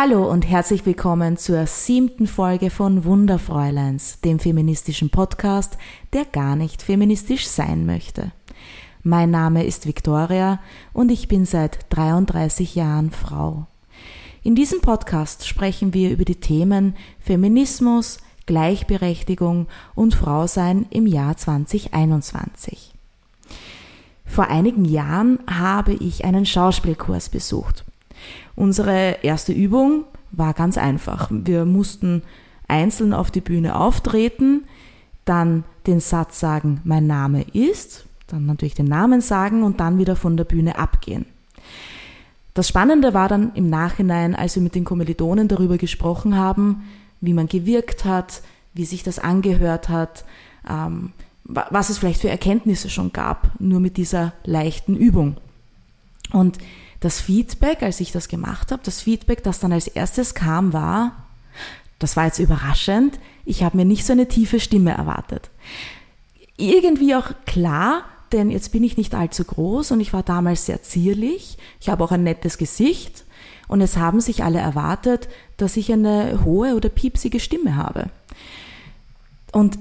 Hallo und herzlich willkommen zur siebten Folge von Wunderfräuleins, dem feministischen Podcast, der gar nicht feministisch sein möchte. Mein Name ist Victoria und ich bin seit 33 Jahren Frau. In diesem Podcast sprechen wir über die Themen Feminismus, Gleichberechtigung und Frausein im Jahr 2021. Vor einigen Jahren habe ich einen Schauspielkurs besucht. Unsere erste Übung war ganz einfach. Wir mussten einzeln auf die Bühne auftreten, dann den Satz sagen, mein Name ist, dann natürlich den Namen sagen und dann wieder von der Bühne abgehen. Das Spannende war dann im Nachhinein, als wir mit den Kommilitonen darüber gesprochen haben, wie man gewirkt hat, wie sich das angehört hat, ähm, was es vielleicht für Erkenntnisse schon gab, nur mit dieser leichten Übung. Und das Feedback, als ich das gemacht habe, das Feedback, das dann als erstes kam, war, das war jetzt überraschend, ich habe mir nicht so eine tiefe Stimme erwartet. Irgendwie auch klar, denn jetzt bin ich nicht allzu groß und ich war damals sehr zierlich. Ich habe auch ein nettes Gesicht und es haben sich alle erwartet, dass ich eine hohe oder piepsige Stimme habe. Und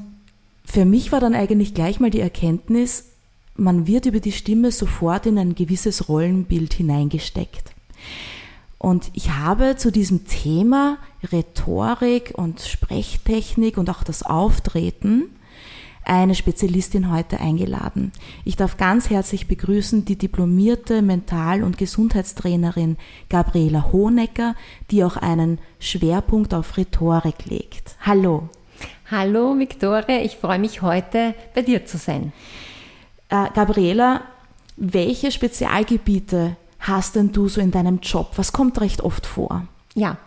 für mich war dann eigentlich gleich mal die Erkenntnis, man wird über die Stimme sofort in ein gewisses Rollenbild hineingesteckt. Und ich habe zu diesem Thema Rhetorik und Sprechtechnik und auch das Auftreten eine Spezialistin heute eingeladen. Ich darf ganz herzlich begrüßen die diplomierte Mental- und Gesundheitstrainerin Gabriela Honecker, die auch einen Schwerpunkt auf Rhetorik legt. Hallo. Hallo Viktoria, ich freue mich heute bei dir zu sein. Äh, Gabriela, welche Spezialgebiete hast denn du so in deinem Job? Was kommt recht oft vor? Ja,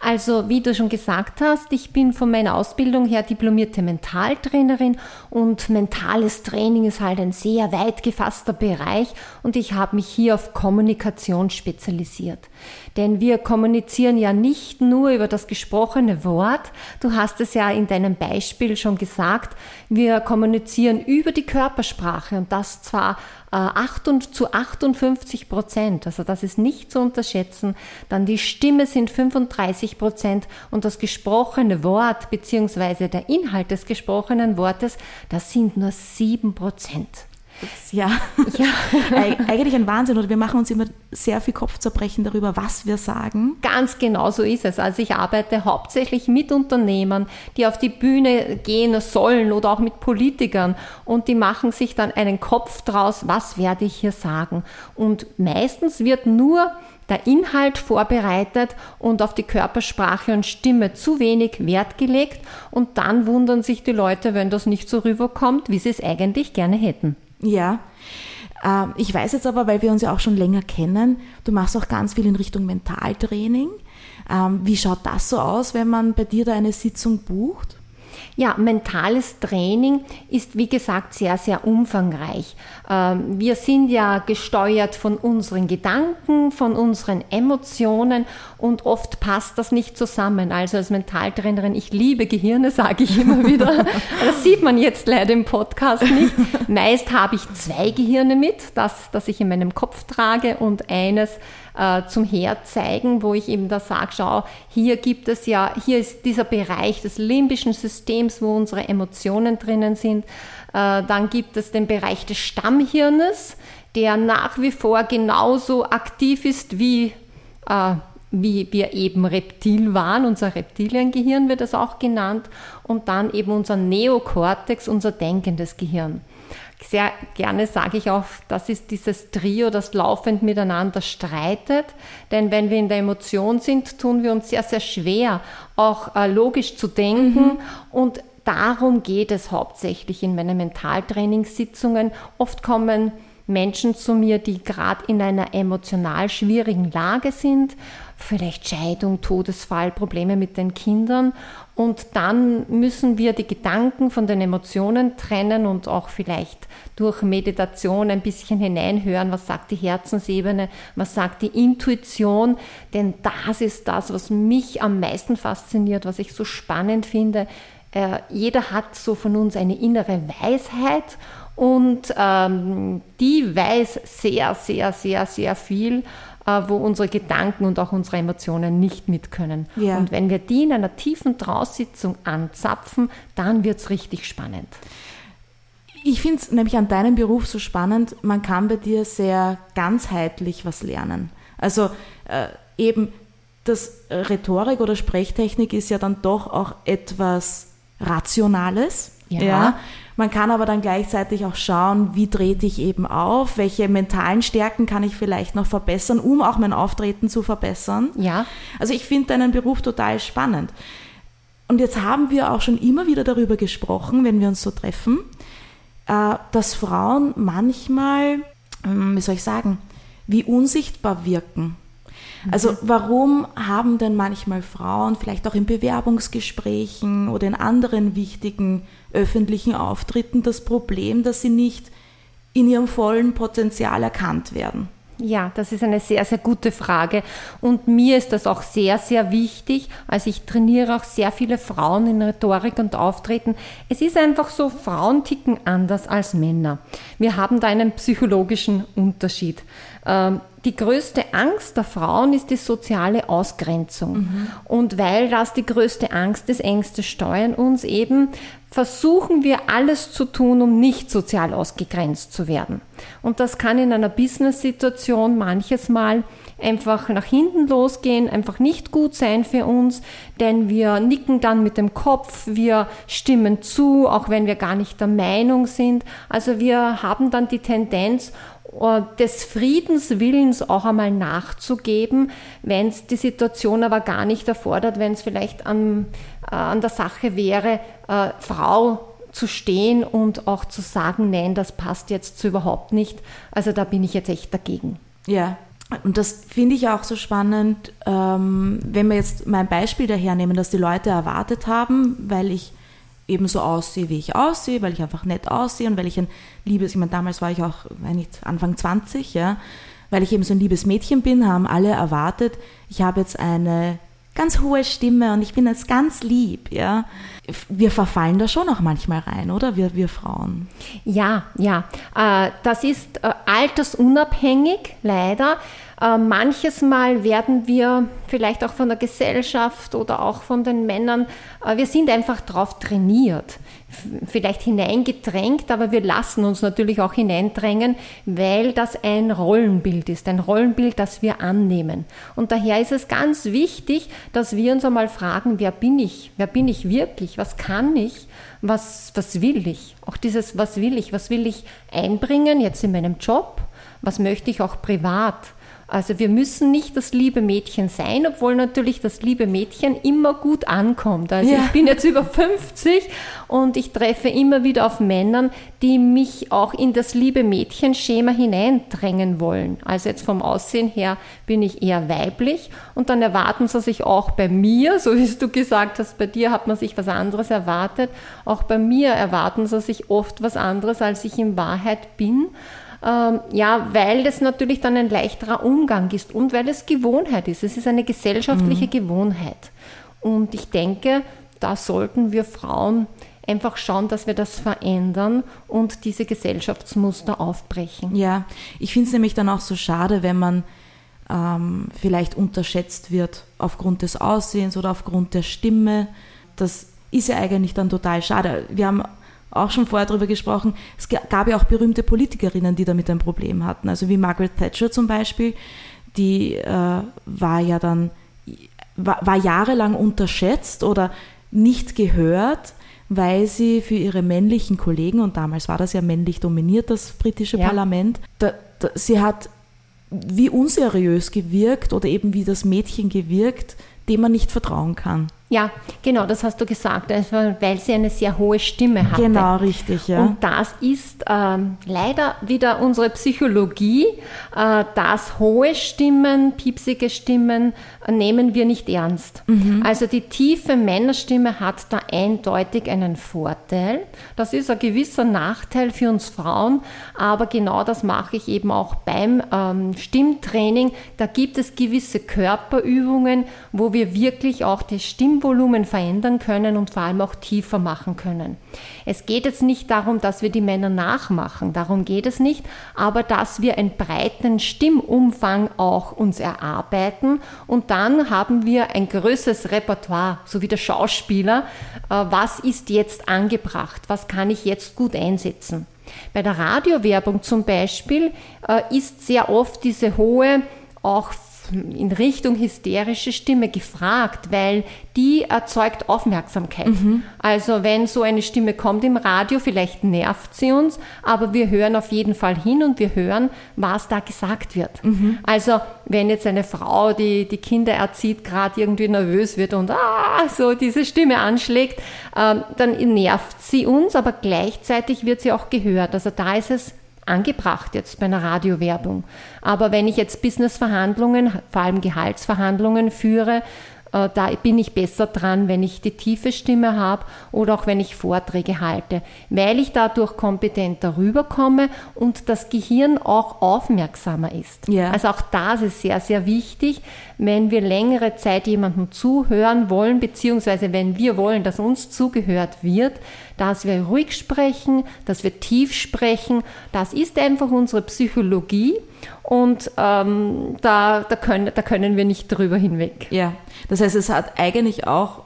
also wie du schon gesagt hast, ich bin von meiner Ausbildung her diplomierte Mentaltrainerin und mentales Training ist halt ein sehr weit gefasster Bereich und ich habe mich hier auf Kommunikation spezialisiert. Denn wir kommunizieren ja nicht nur über das gesprochene Wort, du hast es ja in deinem Beispiel schon gesagt, wir kommunizieren über die Körpersprache und das zwar 8 äh, zu 58 Prozent, also das ist nicht zu unterschätzen. Dann die Stimme sind 35 Prozent und das gesprochene Wort beziehungsweise der Inhalt des gesprochenen Wortes, das sind nur 7 Prozent ja, ja. eigentlich ein Wahnsinn. Oder wir machen uns immer sehr viel Kopfzerbrechen darüber, was wir sagen. Ganz genau so ist es. Also ich arbeite hauptsächlich mit Unternehmern, die auf die Bühne gehen sollen oder auch mit Politikern und die machen sich dann einen Kopf draus, was werde ich hier sagen. Und meistens wird nur der Inhalt vorbereitet und auf die Körpersprache und Stimme zu wenig Wert gelegt und dann wundern sich die Leute, wenn das nicht so rüberkommt, wie sie es eigentlich gerne hätten. Ja. Ähm, ich weiß jetzt aber, weil wir uns ja auch schon länger kennen, du machst auch ganz viel in Richtung Mentaltraining. Ähm, wie schaut das so aus, wenn man bei dir da eine Sitzung bucht? Ja, mentales Training ist wie gesagt sehr, sehr umfangreich. Ähm, wir sind ja gesteuert von unseren Gedanken, von unseren Emotionen und oft passt das nicht zusammen. Also als Mentaltrainerin, ich liebe Gehirne, sage ich immer wieder. Das sieht man jetzt leider im Podcast nicht. Meist habe ich zwei Gehirne mit, das, das ich in meinem Kopf trage und eines äh, zum Herzeigen, wo ich eben da sage, schau, hier gibt es ja, hier ist dieser Bereich des limbischen Systems, wo unsere Emotionen drinnen sind. Äh, dann gibt es den Bereich des Stammhirnes, der nach wie vor genauso aktiv ist wie äh, wie wir eben Reptil waren, unser Reptiliengehirn wird es auch genannt, und dann eben unser Neokortex, unser denkendes Gehirn sehr gerne sage ich auch, das ist dieses Trio, das laufend miteinander streitet. Denn wenn wir in der Emotion sind, tun wir uns sehr, sehr schwer, auch äh, logisch zu denken. Mhm. Und darum geht es hauptsächlich in meinen Mentaltrainingssitzungen. Oft kommen Menschen zu mir, die gerade in einer emotional schwierigen Lage sind, vielleicht Scheidung, Todesfall, Probleme mit den Kindern. Und dann müssen wir die Gedanken von den Emotionen trennen und auch vielleicht durch Meditation ein bisschen hineinhören, was sagt die Herzensebene, was sagt die Intuition. Denn das ist das, was mich am meisten fasziniert, was ich so spannend finde. Äh, jeder hat so von uns eine innere Weisheit und ähm, die weiß sehr, sehr, sehr, sehr viel äh, wo unsere Gedanken und auch unsere Emotionen nicht mit können. Ja. Und wenn wir die in einer tiefen Traussitzung anzapfen, dann wird es richtig spannend. Ich finde es nämlich an deinem Beruf so spannend, man kann bei dir sehr ganzheitlich was lernen. Also äh, eben das Rhetorik oder Sprechtechnik ist ja dann doch auch etwas Rationales. Ja. ja. Man kann aber dann gleichzeitig auch schauen, wie trete ich eben auf, welche mentalen Stärken kann ich vielleicht noch verbessern, um auch mein Auftreten zu verbessern. Ja. Also ich finde deinen Beruf total spannend. Und jetzt haben wir auch schon immer wieder darüber gesprochen, wenn wir uns so treffen, äh, dass Frauen manchmal, hm, wie soll ich sagen, wie unsichtbar wirken. Also mhm. warum haben denn manchmal Frauen vielleicht auch in Bewerbungsgesprächen oder in anderen wichtigen öffentlichen Auftritten das Problem, dass sie nicht in ihrem vollen Potenzial erkannt werden? Ja, das ist eine sehr, sehr gute Frage. Und mir ist das auch sehr, sehr wichtig. Also ich trainiere auch sehr viele Frauen in Rhetorik und Auftreten. Es ist einfach so, Frauen ticken anders als Männer. Wir haben da einen psychologischen Unterschied. Ähm, die größte Angst der Frauen ist die soziale Ausgrenzung. Mhm. Und weil das die größte Angst ist, Ängste steuern uns eben, versuchen wir alles zu tun, um nicht sozial ausgegrenzt zu werden. Und das kann in einer Business-Situation manches Mal einfach nach hinten losgehen, einfach nicht gut sein für uns, denn wir nicken dann mit dem Kopf, wir stimmen zu, auch wenn wir gar nicht der Meinung sind. Also wir haben dann die Tendenz, des Friedenswillens auch einmal nachzugeben, wenn es die Situation aber gar nicht erfordert, wenn es vielleicht an, äh, an der Sache wäre, äh, Frau zu stehen und auch zu sagen, nein, das passt jetzt so überhaupt nicht. Also da bin ich jetzt echt dagegen. Ja, und das finde ich auch so spannend, ähm, wenn wir jetzt mein Beispiel dahernehmen, dass die Leute erwartet haben, weil ich eben so aussehe, wie ich aussehe, weil ich einfach nett aussehe und weil ich ein liebes, ich meine, damals war ich auch, wenn nicht Anfang 20, ja, weil ich eben so ein liebes Mädchen bin, haben alle erwartet, ich habe jetzt eine ganz hohe Stimme und ich bin jetzt ganz lieb, ja. Wir verfallen da schon auch manchmal rein, oder? Wir, wir Frauen. Ja, ja. Äh, das ist äh, altersunabhängig, leider. Äh, manches Mal werden wir vielleicht auch von der Gesellschaft oder auch von den Männern, äh, wir sind einfach darauf trainiert, vielleicht hineingedrängt, aber wir lassen uns natürlich auch hineindrängen, weil das ein Rollenbild ist, ein Rollenbild, das wir annehmen. Und daher ist es ganz wichtig, dass wir uns einmal fragen, wer bin ich? Wer bin ich wirklich? Was kann ich? Was, was will ich? Auch dieses, was will ich? Was will ich einbringen jetzt in meinem Job? Was möchte ich auch privat? Also wir müssen nicht das liebe Mädchen sein, obwohl natürlich das liebe Mädchen immer gut ankommt. Also ja. ich bin jetzt über 50 und ich treffe immer wieder auf Männern, die mich auch in das liebe Mädchen-Schema hineindrängen wollen. Also jetzt vom Aussehen her bin ich eher weiblich und dann erwarten sie sich auch bei mir, so wie du gesagt hast, bei dir hat man sich was anderes erwartet, auch bei mir erwarten sie sich oft was anderes, als ich in Wahrheit bin. Ähm, ja, weil das natürlich dann ein leichterer Umgang ist und weil es Gewohnheit ist. Es ist eine gesellschaftliche mhm. Gewohnheit. Und ich denke, da sollten wir Frauen einfach schauen, dass wir das verändern und diese Gesellschaftsmuster aufbrechen. Ja, ich finde es nämlich dann auch so schade, wenn man ähm, vielleicht unterschätzt wird aufgrund des Aussehens oder aufgrund der Stimme. Das ist ja eigentlich dann total schade. Wir haben auch schon vorher darüber gesprochen, es gab ja auch berühmte Politikerinnen, die damit ein Problem hatten. Also wie Margaret Thatcher zum Beispiel, die äh, war ja dann, war, war jahrelang unterschätzt oder nicht gehört, weil sie für ihre männlichen Kollegen, und damals war das ja männlich dominiert, das britische ja. Parlament, da, da, sie hat wie unseriös gewirkt oder eben wie das Mädchen gewirkt, dem man nicht vertrauen kann. Ja, genau, das hast du gesagt, weil sie eine sehr hohe Stimme hatte. Genau, richtig, ja. Und das ist ähm, leider wieder unsere Psychologie, äh, dass hohe Stimmen, piepsige Stimmen äh, nehmen wir nicht ernst. Mhm. Also die tiefe Männerstimme hat da eindeutig einen Vorteil. Das ist ein gewisser Nachteil für uns Frauen, aber genau das mache ich eben auch beim ähm, Stimmtraining. Da gibt es gewisse Körperübungen, wo wir wirklich auch die Stimme Stimmvolumen verändern können und vor allem auch tiefer machen können. Es geht jetzt nicht darum, dass wir die Männer nachmachen, darum geht es nicht, aber dass wir einen breiten Stimmumfang auch uns erarbeiten und dann haben wir ein größeres Repertoire, so wie der Schauspieler, äh, was ist jetzt angebracht, was kann ich jetzt gut einsetzen. Bei der Radiowerbung zum Beispiel äh, ist sehr oft diese hohe, auch in Richtung hysterische Stimme gefragt, weil die erzeugt Aufmerksamkeit. Mhm. Also wenn so eine Stimme kommt im Radio, vielleicht nervt sie uns, aber wir hören auf jeden Fall hin und wir hören, was da gesagt wird. Mhm. Also wenn jetzt eine Frau, die die Kinder erzieht, gerade irgendwie nervös wird und ah, so diese Stimme anschlägt, ähm, dann nervt sie uns, aber gleichzeitig wird sie auch gehört. Also da ist es angebracht jetzt bei einer Radiowerbung. Aber wenn ich jetzt Businessverhandlungen, vor allem Gehaltsverhandlungen führe, äh, da bin ich besser dran, wenn ich die tiefe Stimme habe oder auch wenn ich Vorträge halte, weil ich dadurch kompetenter rüberkomme und das Gehirn auch aufmerksamer ist. Ja. Also auch das ist sehr, sehr wichtig, wenn wir längere Zeit jemandem zuhören wollen, beziehungsweise wenn wir wollen, dass uns zugehört wird, dass wir ruhig sprechen, dass wir tief sprechen. Das ist einfach unsere Psychologie und ähm, da, da, können, da können wir nicht drüber hinweg. Ja, das heißt, es hat eigentlich auch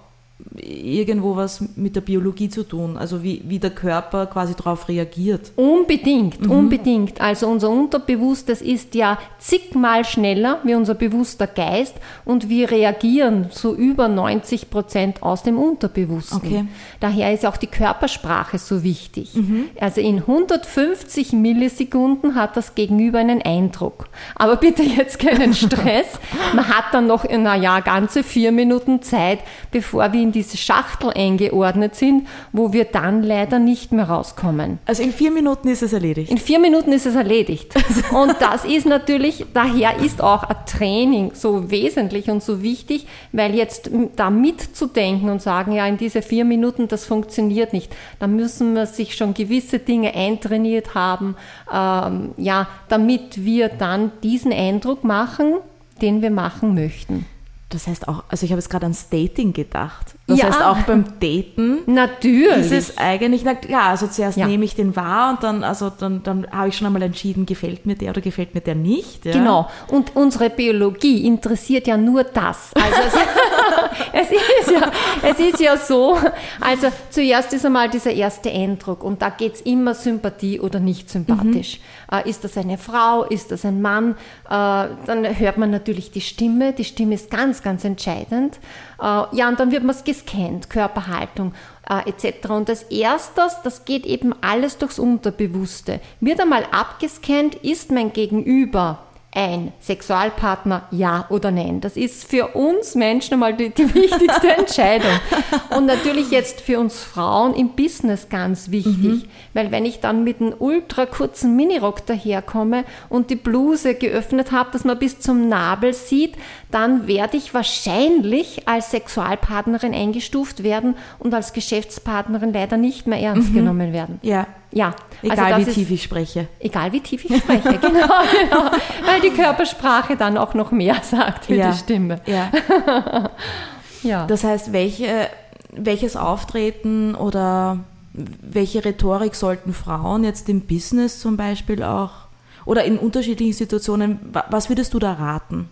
irgendwo was mit der Biologie zu tun, also wie, wie der Körper quasi darauf reagiert. Unbedingt, mhm. unbedingt. Also unser Unterbewusstes ist ja zigmal schneller wie unser bewusster Geist und wir reagieren zu über 90 Prozent aus dem Unterbewussten. Okay. Daher ist auch die Körpersprache so wichtig. Mhm. Also in 150 Millisekunden hat das Gegenüber einen Eindruck. Aber bitte jetzt keinen Stress. Man hat dann noch, naja, ganze vier Minuten Zeit, bevor wir in diese Schachtel eingeordnet sind, wo wir dann leider nicht mehr rauskommen. Also in vier Minuten ist es erledigt. In vier Minuten ist es erledigt. Und das ist natürlich, daher ist auch ein Training so wesentlich und so wichtig, weil jetzt da mitzudenken und sagen, ja, in diese vier Minuten, das funktioniert nicht. Da müssen wir sich schon gewisse Dinge eintrainiert haben, ähm, ja, damit wir dann diesen Eindruck machen, den wir machen möchten. Das heißt auch, also ich habe jetzt gerade ans Dating gedacht. Das ja. heißt auch beim Daten. Natürlich. Ist es eigentlich, na klar, also zuerst ja. nehme ich den wahr und dann, also dann, dann habe ich schon einmal entschieden, gefällt mir der oder gefällt mir der nicht. Ja? Genau. Und unsere Biologie interessiert ja nur das. Also es, es, ist ja, es ist ja so, also zuerst ist einmal dieser erste Eindruck und da geht es immer Sympathie oder nicht sympathisch. Mhm. Äh, ist das eine Frau, ist das ein Mann? Äh, dann hört man natürlich die Stimme. Die Stimme ist ganz, ganz entscheidend. Äh, ja, und dann wird man es gescannt, Körperhaltung äh, etc. Und als erstes, das geht eben alles durchs Unterbewusste. Wird einmal abgescannt, ist mein Gegenüber ein Sexualpartner, ja oder nein. Das ist für uns Menschen einmal die, die wichtigste Entscheidung. Und natürlich jetzt für uns Frauen im Business ganz wichtig, mhm. weil wenn ich dann mit einem ultra kurzen Minirock daherkomme und die Bluse geöffnet habe, dass man bis zum Nabel sieht, dann werde ich wahrscheinlich als Sexualpartnerin eingestuft werden und als Geschäftspartnerin leider nicht mehr ernst mhm. genommen werden. Ja. Ja, egal also wie tief ich spreche. Egal wie tief ich spreche, genau, genau. Weil die Körpersprache dann auch noch mehr sagt wie ja. die Stimme. Ja. ja. Das heißt, welche, welches Auftreten oder welche Rhetorik sollten Frauen jetzt im Business zum Beispiel auch oder in unterschiedlichen Situationen, was würdest du da raten?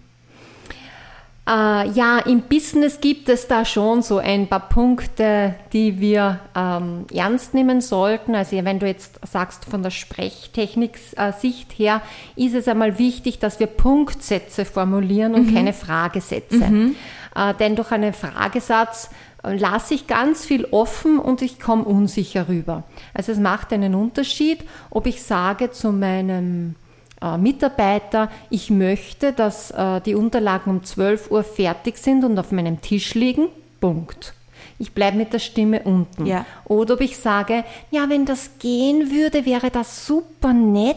Äh, ja, im Business gibt es da schon so ein paar Punkte, die wir ähm, ernst nehmen sollten. Also wenn du jetzt sagst von der Sprechtechnik-Sicht her, ist es einmal wichtig, dass wir Punktsätze formulieren und mhm. keine Fragesätze. Mhm. Äh, denn durch einen Fragesatz äh, lasse ich ganz viel offen und ich komme unsicher rüber. Also es macht einen Unterschied, ob ich sage zu meinem äh, Mitarbeiter, ich möchte, dass äh, die Unterlagen um 12 Uhr fertig sind und auf meinem Tisch liegen. Punkt ich bleibe mit der Stimme unten. Ja. Oder ob ich sage, ja, wenn das gehen würde, wäre das super nett,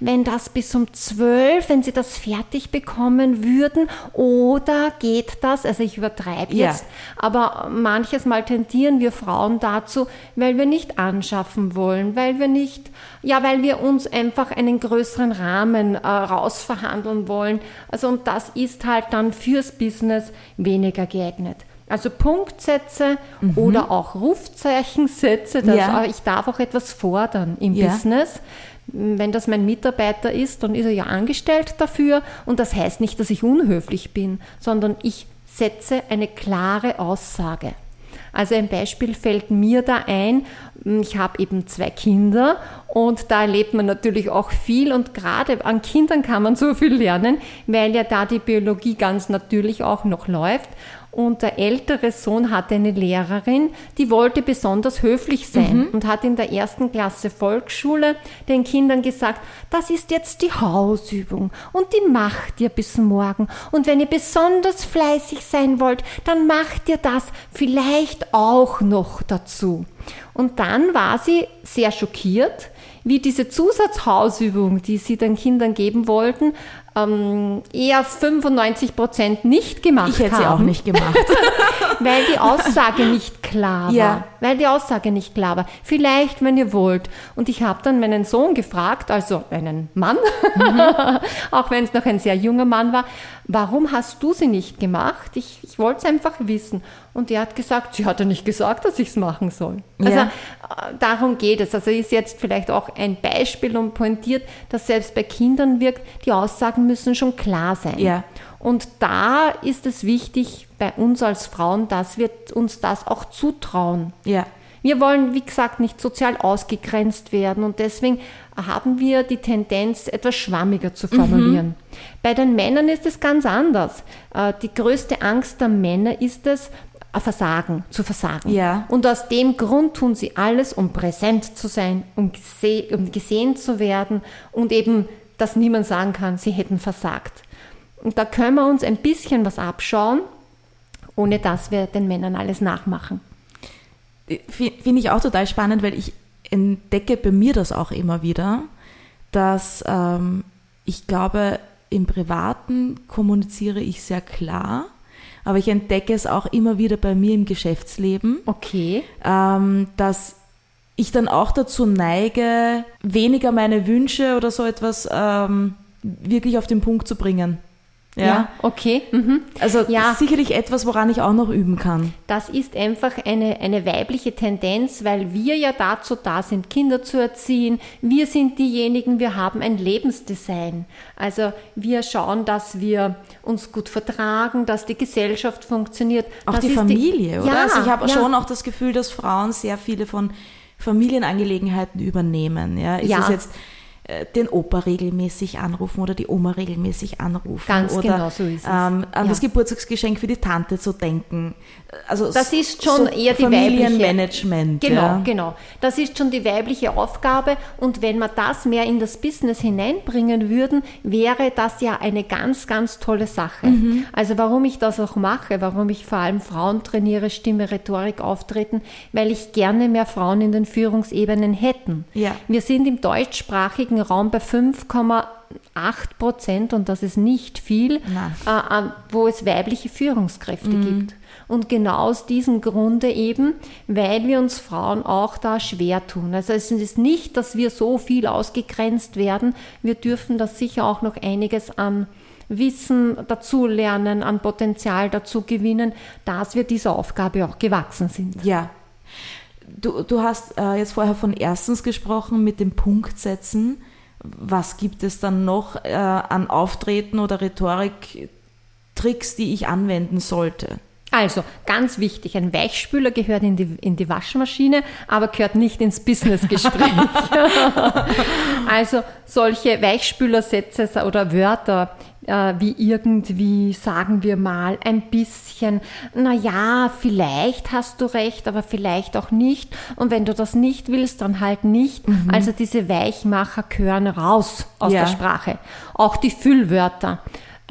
wenn das bis um zwölf, wenn Sie das fertig bekommen würden. Oder geht das, also ich übertreibe ja. jetzt, aber manches Mal tendieren wir Frauen dazu, weil wir nicht anschaffen wollen, weil wir nicht, ja, weil wir uns einfach einen größeren Rahmen äh, rausverhandeln wollen. Also und das ist halt dann fürs Business weniger geeignet. Also Punktsätze oder auch Rufzeichensätze. Das, Ja. Ich darf auch etwas fordern im Ja. Business. Wenn das mein Mitarbeiter ist, dann ist er ja angestellt dafür. Und das heißt nicht, dass ich unhöflich bin, sondern ich setze eine klare Aussage. Also ein Beispiel fällt mir da ein. Ich habe eben zwei Kinder und da erlebt man natürlich auch viel und gerade an Kindern kann man so viel lernen, weil ja da die Biologie ganz natürlich auch noch läuft. Und der ältere Sohn hatte eine Lehrerin, die wollte besonders höflich sein und hat in der ersten Klasse Volksschule den Kindern gesagt, das ist jetzt die Hausübung und die macht ihr bis morgen. Und wenn ihr besonders fleißig sein wollt, dann macht ihr das vielleicht auch noch dazu. Und dann war sie sehr schockiert, wie diese Zusatzhausübung, die sie den Kindern geben wollten, ähm, eher 95 Prozent nicht gemacht Ich hätte haben sie auch nicht gemacht. weil die Aussage nicht klar war. Ja. Weil die Aussage nicht klar war. Vielleicht, wenn ihr wollt. Und ich habe dann meinen Sohn gefragt, also einen Mann, auch wenn es noch ein sehr junger Mann war, warum hast du sie nicht gemacht? Ich, ich wollte es einfach wissen. Und er hat gesagt, sie hat ja nicht gesagt, dass ich es machen soll. Also Ja. äh, darum geht es. Also ist jetzt vielleicht auch ein Beispiel und pointiert, dass selbst bei Kindern wirkt, die Aussagen müssen schon klar sein. Ja. Und da ist es wichtig bei uns als Frauen, dass wir uns das auch zutrauen. ja. Wir wollen, wie gesagt, nicht sozial ausgegrenzt werden und deswegen haben wir die Tendenz, etwas schwammiger zu formulieren. Bei den Männern ist es ganz anders. Äh, Die größte Angst der Männer ist es, äh, Versagen, zu versagen. Ja. Und aus dem Grund tun sie alles, um präsent zu sein, um, gese um gesehen zu werden und eben, dass niemand sagen kann, sie hätten versagt. Und da können wir uns ein bisschen was abschauen, ohne dass wir den Männern alles nachmachen. Finde ich auch total spannend, weil ich entdecke bei mir das auch immer wieder, dass ähm, ich glaube, im Privaten kommuniziere ich sehr klar, aber ich entdecke es auch immer wieder bei mir im Geschäftsleben, Okay. ähm, dass ich dann auch dazu neige, weniger meine Wünsche oder so etwas ähm, wirklich auf den Punkt zu bringen. Ja. okay. Mhm. Also Ja. sicherlich etwas, woran ich auch noch üben kann. Das ist einfach eine, eine weibliche Tendenz, weil wir ja dazu da sind, Kinder zu erziehen. Wir sind diejenigen, wir haben ein Lebensdesign. Also wir schauen, dass wir uns gut vertragen, dass die Gesellschaft funktioniert. Auch das die Familie, oder? Ja, also ich habe ja. schon auch das Gefühl, dass Frauen sehr viele von Familienangelegenheiten übernehmen. Ja? Ist Ja. es jetzt den Opa regelmäßig anrufen oder die Oma regelmäßig anrufen Ganz oder genau so ist es. Ähm, an Ja. das Geburtstagsgeschenk für die Tante zu denken. Also Das ist schon so eher die weibliche. Familienmanagement. Genau, ja. genau. Das ist schon die weibliche Aufgabe. Und wenn wir das mehr in das Business hineinbringen würden, wäre das ja eine ganz, ganz tolle Sache. Mhm. Also warum ich das auch mache, warum ich vor allem Frauen trainiere, Stimme, Rhetorik auftreten, weil ich gerne mehr Frauen in den Führungsebenen hätten. Ja. Wir sind im deutschsprachigen Raum bei 5,8 Prozent und das ist nicht viel, äh, wo es weibliche Führungskräfte gibt. Und genau aus diesem Grunde eben, weil wir uns Frauen auch da schwer tun. Also es ist nicht, dass wir so viel ausgegrenzt werden. Wir dürfen da sicher auch noch einiges an Wissen dazulernen, an Potenzial dazu gewinnen, dass wir dieser Aufgabe auch gewachsen sind. Ja. Du, du hast äh, jetzt vorher von erstens gesprochen mit dem Punktsetzen. Was gibt es dann noch äh, an Auftreten oder Rhetorik-Tricks, die ich anwenden sollte? Also, ganz wichtig, ein Weichspüler gehört in die, in die Waschmaschine, aber gehört nicht ins Businessgespräch. also, solche Weichspülersätze oder Wörter äh, wie irgendwie, sagen wir mal, ein bisschen, na ja, vielleicht hast du recht, aber vielleicht auch nicht. Und wenn du das nicht willst, dann halt nicht. Also, diese Weichmacher gehören raus aus Ja. der Sprache. Auch die Füllwörter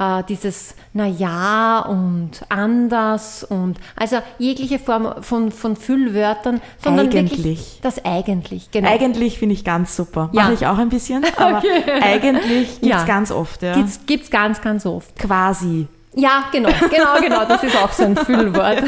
äh, dieses na ja und anders und also jegliche Form von, von Füllwörtern, sondern Eigentlich. wirklich das eigentlich, genau. Eigentlich finde ich ganz super. Ja. Mache ich auch ein bisschen, aber eigentlich gibt es Ja. ganz oft. Ja. Gibt's, gibt's ganz, ganz oft. Quasi. Ja, genau, genau, genau, das ist auch so ein Füllwort.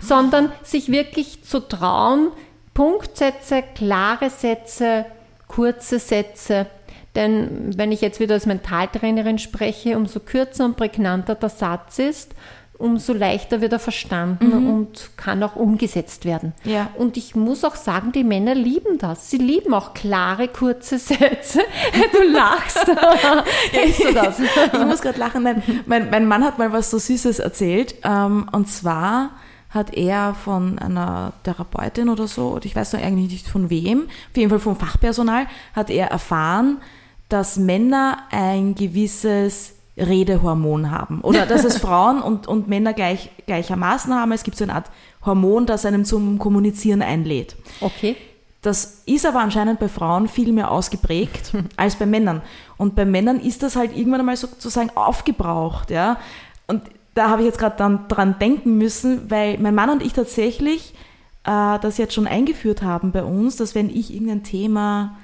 Sondern sich wirklich zu trauen, Punktsätze, klare Sätze, kurze Sätze. Denn wenn ich jetzt wieder als Mentaltrainerin spreche, umso kürzer und prägnanter der Satz ist, umso leichter wird er verstanden mhm. und kann auch umgesetzt werden. Ja. Und ich muss auch sagen, die Männer lieben das. Sie lieben auch klare, kurze Sätze. Du lachst. Kennst du das? ich muss gerade lachen. Nein, mein, mein Mann hat mal was so Süßes erzählt. Ähm, und zwar hat er von einer Therapeutin oder so, ich weiß noch eigentlich nicht von wem, auf jeden Fall vom Fachpersonal, hat er erfahren, dass Männer ein gewisses Redehormon haben. Oder dass es Frauen und, und Männer gleich, gleichermaßen haben. Es gibt so eine Art Hormon, das einem zum Kommunizieren einlädt. Okay. Das ist aber anscheinend bei Frauen viel mehr ausgeprägt als bei Männern. Und bei Männern ist das halt irgendwann einmal sozusagen aufgebraucht, ja. Und da habe ich jetzt gerade dann dran denken müssen, weil mein Mann und ich tatsächlich äh, das jetzt schon eingeführt haben bei uns, dass wenn ich irgendein Thema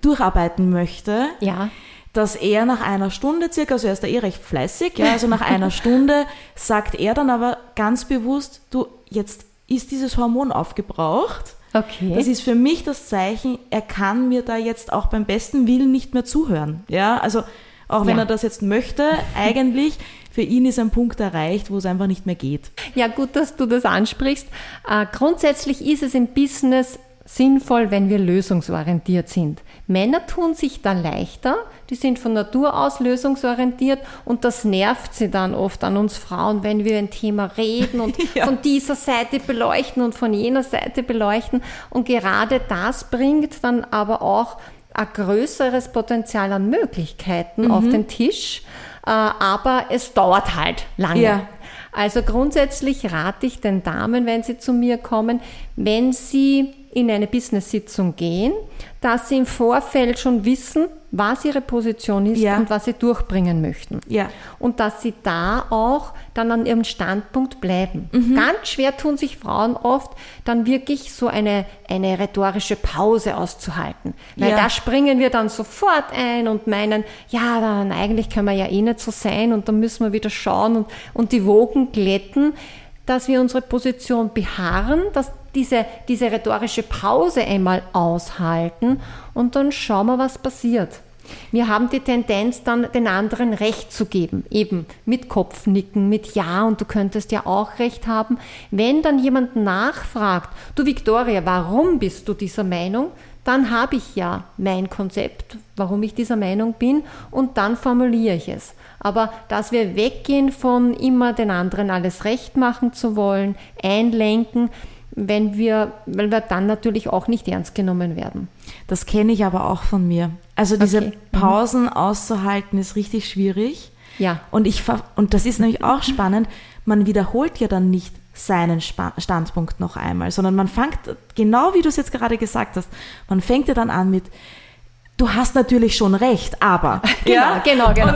durcharbeiten möchte, ja dass er nach einer Stunde circa, also er ist da eh recht fleißig, ja, also nach einer Stunde sagt er dann aber ganz bewusst, du, jetzt ist dieses Hormon aufgebraucht. Okay. Das ist für mich das Zeichen, er kann mir da jetzt auch beim besten Willen nicht mehr zuhören. Ja, also auch wenn ja. er das jetzt möchte, eigentlich für ihn ist ein Punkt erreicht, wo es einfach nicht mehr geht. Ja, gut, dass du das ansprichst. Äh, grundsätzlich ist es im Business sinnvoll, wenn wir lösungsorientiert sind. Männer tun sich da leichter, die sind von Natur aus lösungsorientiert und das nervt sie dann oft an uns Frauen, wenn wir ein Thema reden und ja. von dieser Seite beleuchten und von jener Seite beleuchten. Und gerade das bringt dann aber auch ein größeres Potenzial an Möglichkeiten mhm. auf den Tisch, äh, aber es dauert halt lange. Ja. Also grundsätzlich rate ich den Damen, wenn sie zu mir kommen, wenn sie in eine Business-Sitzung gehen, dass sie im Vorfeld schon wissen, was ihre Position ist ja. und was sie durchbringen möchten. Ja. Und dass sie da auch dann an ihrem Standpunkt bleiben. Mhm. Ganz schwer tun sich Frauen oft, dann wirklich so eine, eine rhetorische Pause auszuhalten. Weil ja. da springen wir dann sofort ein und meinen, ja, dann eigentlich können wir ja eh nicht so sein und dann müssen wir wieder schauen und, und die Wogen glätten dass wir unsere Position beharren, dass diese, diese rhetorische Pause einmal aushalten und dann schauen wir, was passiert. Wir haben die Tendenz, dann den anderen Recht zu geben, eben mit Kopfnicken, mit Ja und du könntest ja auch Recht haben. Wenn dann jemand nachfragt, du Victoria, warum bist du dieser Meinung? Dann habe ich ja mein Konzept, warum ich dieser Meinung bin und dann formuliere ich es. Aber dass wir weggehen von immer den anderen alles recht machen zu wollen, einlenken, wenn wir, weil wir dann natürlich auch nicht ernst genommen werden. Das kenne ich aber auch von mir. Also diese okay. Mhm. Pausen mhm. auszuhalten ist richtig schwierig. Ja. Und ich und das ist nämlich auch spannend. Man wiederholt ja dann nicht seinen Standpunkt noch einmal, sondern man fängt genau wie du es jetzt gerade gesagt hast. Man fängt ja dann an mit Du hast natürlich schon recht, aber. genau, ja? genau, genau.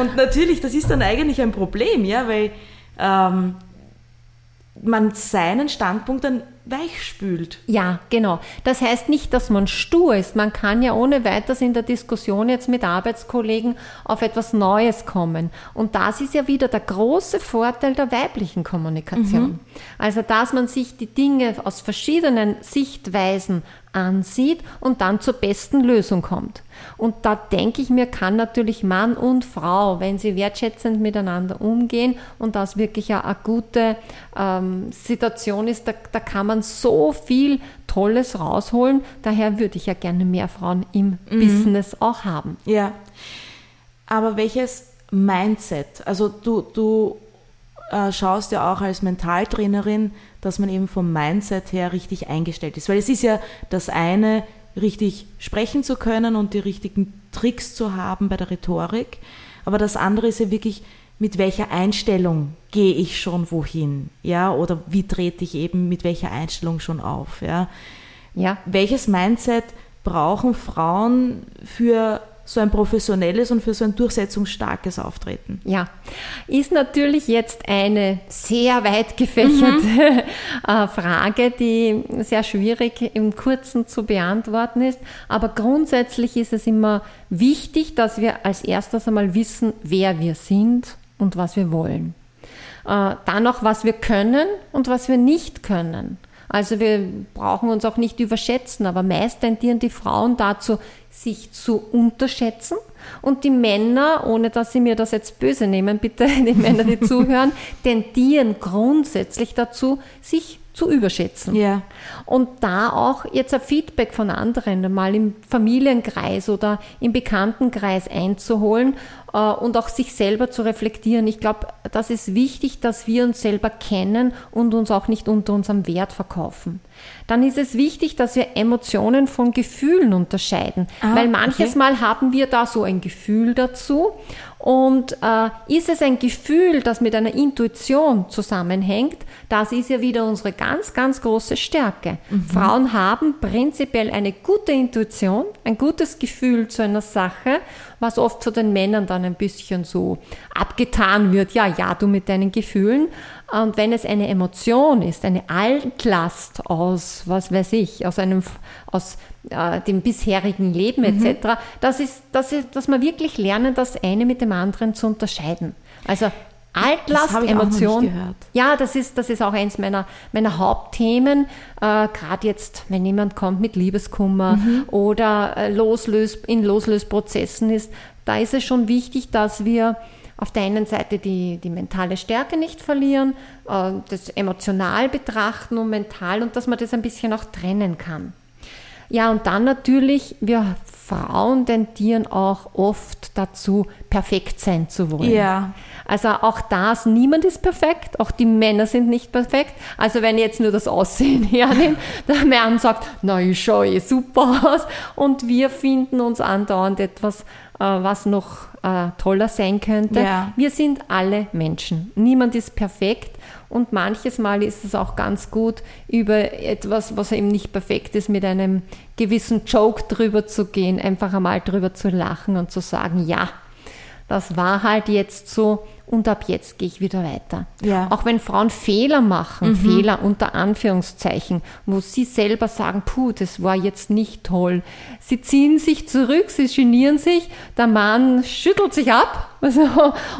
Und, und, natürlich, das ist dann eigentlich ein Problem, ja, weil ähm, man seinen Standpunkt dann weichspült. Ja, genau. Das heißt nicht, dass man stur ist. Man kann ja ohne weiteres in der Diskussion jetzt mit Arbeitskollegen auf etwas Neues kommen. Und das ist ja wieder der große Vorteil der weiblichen Kommunikation. Mhm. Also, dass man sich die Dinge aus verschiedenen Sichtweisen ansieht und dann zur besten Lösung kommt. Und da denke ich mir, kann natürlich Mann und Frau, wenn sie wertschätzend miteinander umgehen und das wirklich eine, eine gute ähm, Situation ist, da, da kann man so viel Tolles rausholen. Daher würde ich ja gerne mehr Frauen im mhm. Business auch haben. Ja. Aber welches Mindset? Also du, du äh, schaust ja auch als Mentaltrainerin, dass man eben vom Mindset her richtig eingestellt ist. Weil es ist ja das eine, richtig sprechen zu können und die richtigen Tricks zu haben bei der Rhetorik. Aber das andere ist ja wirklich, mit welcher Einstellung gehe ich schon wohin? Ja, oder wie trete ich eben mit welcher Einstellung schon auf? Ja. ja. Welches Mindset brauchen Frauen für so ein professionelles und für so ein durchsetzungsstarkes Auftreten? Ja, ist natürlich jetzt eine sehr weit gefächerte mhm. Äh, Frage, die sehr schwierig im Kurzen zu beantworten ist. Aber grundsätzlich ist es immer wichtig, dass wir als erstes einmal wissen, wer wir sind und was wir wollen. Äh, dann noch, was wir können und was wir nicht können. Also wir brauchen uns auch nicht überschätzen, aber meist tendieren die Frauen dazu, sich zu unterschätzen. Und die Männer, ohne dass sie mir das jetzt böse nehmen, bitte die Männer, die zuhören, tendieren grundsätzlich dazu, sich zu überschätzen. Ja. Und da auch jetzt ein Feedback von anderen mal im Familienkreis oder im Bekanntenkreis einzuholen äh, und auch sich selber zu reflektieren. Ich glaube, das ist wichtig, dass wir uns selber kennen und uns auch nicht unter unserem Wert verkaufen. Dann ist es wichtig, dass wir Emotionen von Gefühlen unterscheiden, ah, weil manches okay. Mal haben wir da so ein Gefühl dazu und äh, ist es ein Gefühl, das mit einer Intuition zusammenhängt, das ist ja wieder unsere ganz, ganz große Stärke. Mhm. Frauen haben prinzipiell eine gute Intuition, ein gutes Gefühl zu einer Sache, was oft von den Männern dann ein bisschen so abgetan wird. Ja, ja, du mit deinen Gefühlen. Und wenn es eine Emotion ist, eine Altlast aus, was weiß ich, aus einem, aus äh, dem bisherigen Leben etc., mhm. das ist, das ist, dass wir wirklich lernen, das eine mit dem anderen zu unterscheiden. Also Altlast, das Emotion. Ja, das ist, das ist auch eins meiner, meiner Hauptthemen. Äh, Gerade jetzt, wenn jemand kommt mit Liebeskummer mhm. oder äh, loslös, in Loslösprozessen ist, da ist es schon wichtig, dass wir auf der einen Seite die, die mentale Stärke nicht verlieren, äh, das emotional betrachten und mental und dass man das ein bisschen auch trennen kann. Ja, und dann natürlich, wir Frauen tendieren auch oft dazu, perfekt sein zu wollen. Ja. Also auch das, niemand ist perfekt, auch die Männer sind nicht perfekt. Also wenn ich jetzt nur das Aussehen hernehme, der Mann sagt, na, ich schaue eh super aus und wir finden uns andauernd etwas, äh, was noch äh, toller sein könnte. Ja. Wir sind alle Menschen. Niemand ist perfekt und manches Mal ist es auch ganz gut, über etwas, was eben nicht perfekt ist, mit einem gewissen Joke drüber zu gehen, einfach einmal drüber zu lachen und zu sagen, ja, das war halt jetzt so und ab jetzt gehe ich wieder weiter. Ja. Auch wenn Frauen Fehler machen, mhm. Fehler unter Anführungszeichen, wo sie selber sagen, puh, das war jetzt nicht toll. Sie ziehen sich zurück, sie genieren sich, der Mann schüttelt sich ab also,